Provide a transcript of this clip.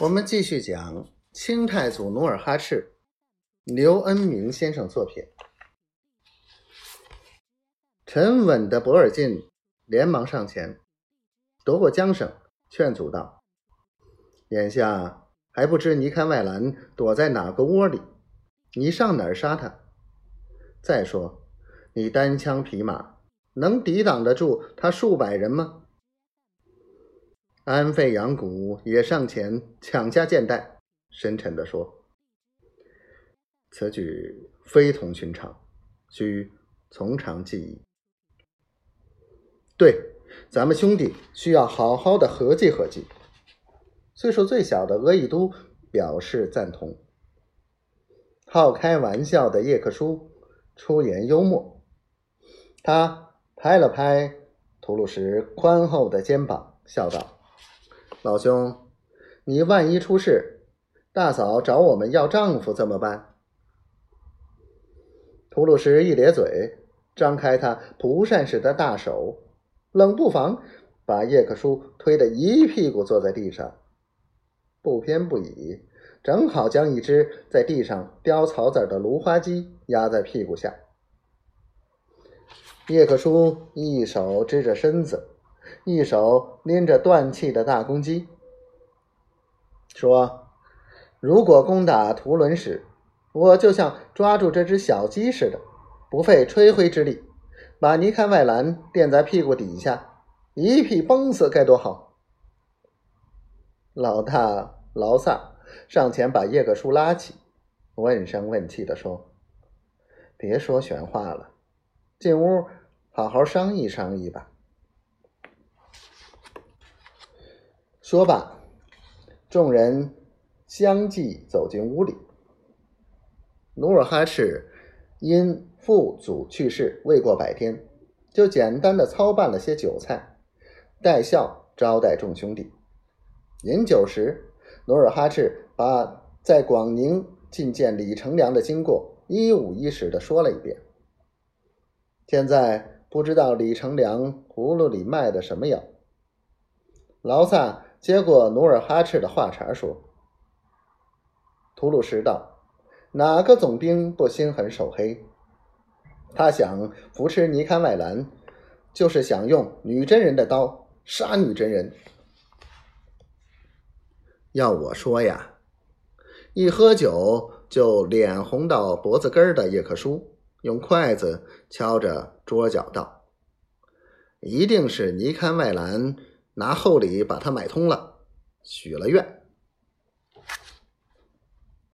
我们继续讲清太祖努尔哈赤，刘恩明先生作品。沉稳的博尔进连忙上前夺过缰绳，劝阻道：“眼下还不知尼堪外兰躲在哪个窝里，你上哪儿杀他？再说，你单枪匹马能抵挡得住他数百人吗？”安费扬古也上前抢下剑带，深沉地说：“此举非同寻常，需从长计议。对，咱们兄弟需要好好的合计合计。”岁数最小的额亦都表示赞同。好开玩笑的叶克舒出言幽默，他拍了拍图鲁什宽厚的肩膀，笑道。老兄，你万一出事，大嫂找我们要丈夫怎么办？吐鲁什一咧嘴，张开他蒲扇似的大手，冷不防把叶克舒推得一屁股坐在地上，不偏不倚，正好将一只在地上叼草籽的芦花鸡压在屁股下。叶克舒一手支着身子。一手拎着断气的大公鸡，说：“如果攻打图伦时，我就像抓住这只小鸡似的，不费吹灰之力，把尼堪外兰垫在屁股底下，一屁崩死，该多好！”老大劳萨上前把叶克舒拉起，问声问气的说：“别说玄话了，进屋好好商议商议吧。”说罢，众人相继走进屋里。努尔哈赤因父祖去世未过百天，就简单的操办了些酒菜，带笑招待众兄弟。饮酒时，努尔哈赤把在广宁觐见李成梁的经过一五一十的说了一遍。现在不知道李成梁葫芦里卖的什么药，劳萨。接过努尔哈赤的话茬说：“吐鲁什道，哪个总兵不心狠手黑？他想扶持尼堪外兰，就是想用女真人的刀杀女真人。要我说呀，一喝酒就脸红到脖子根的叶克舒，用筷子敲着桌角道：‘一定是尼堪外兰。’”拿厚礼把他买通了，许了愿。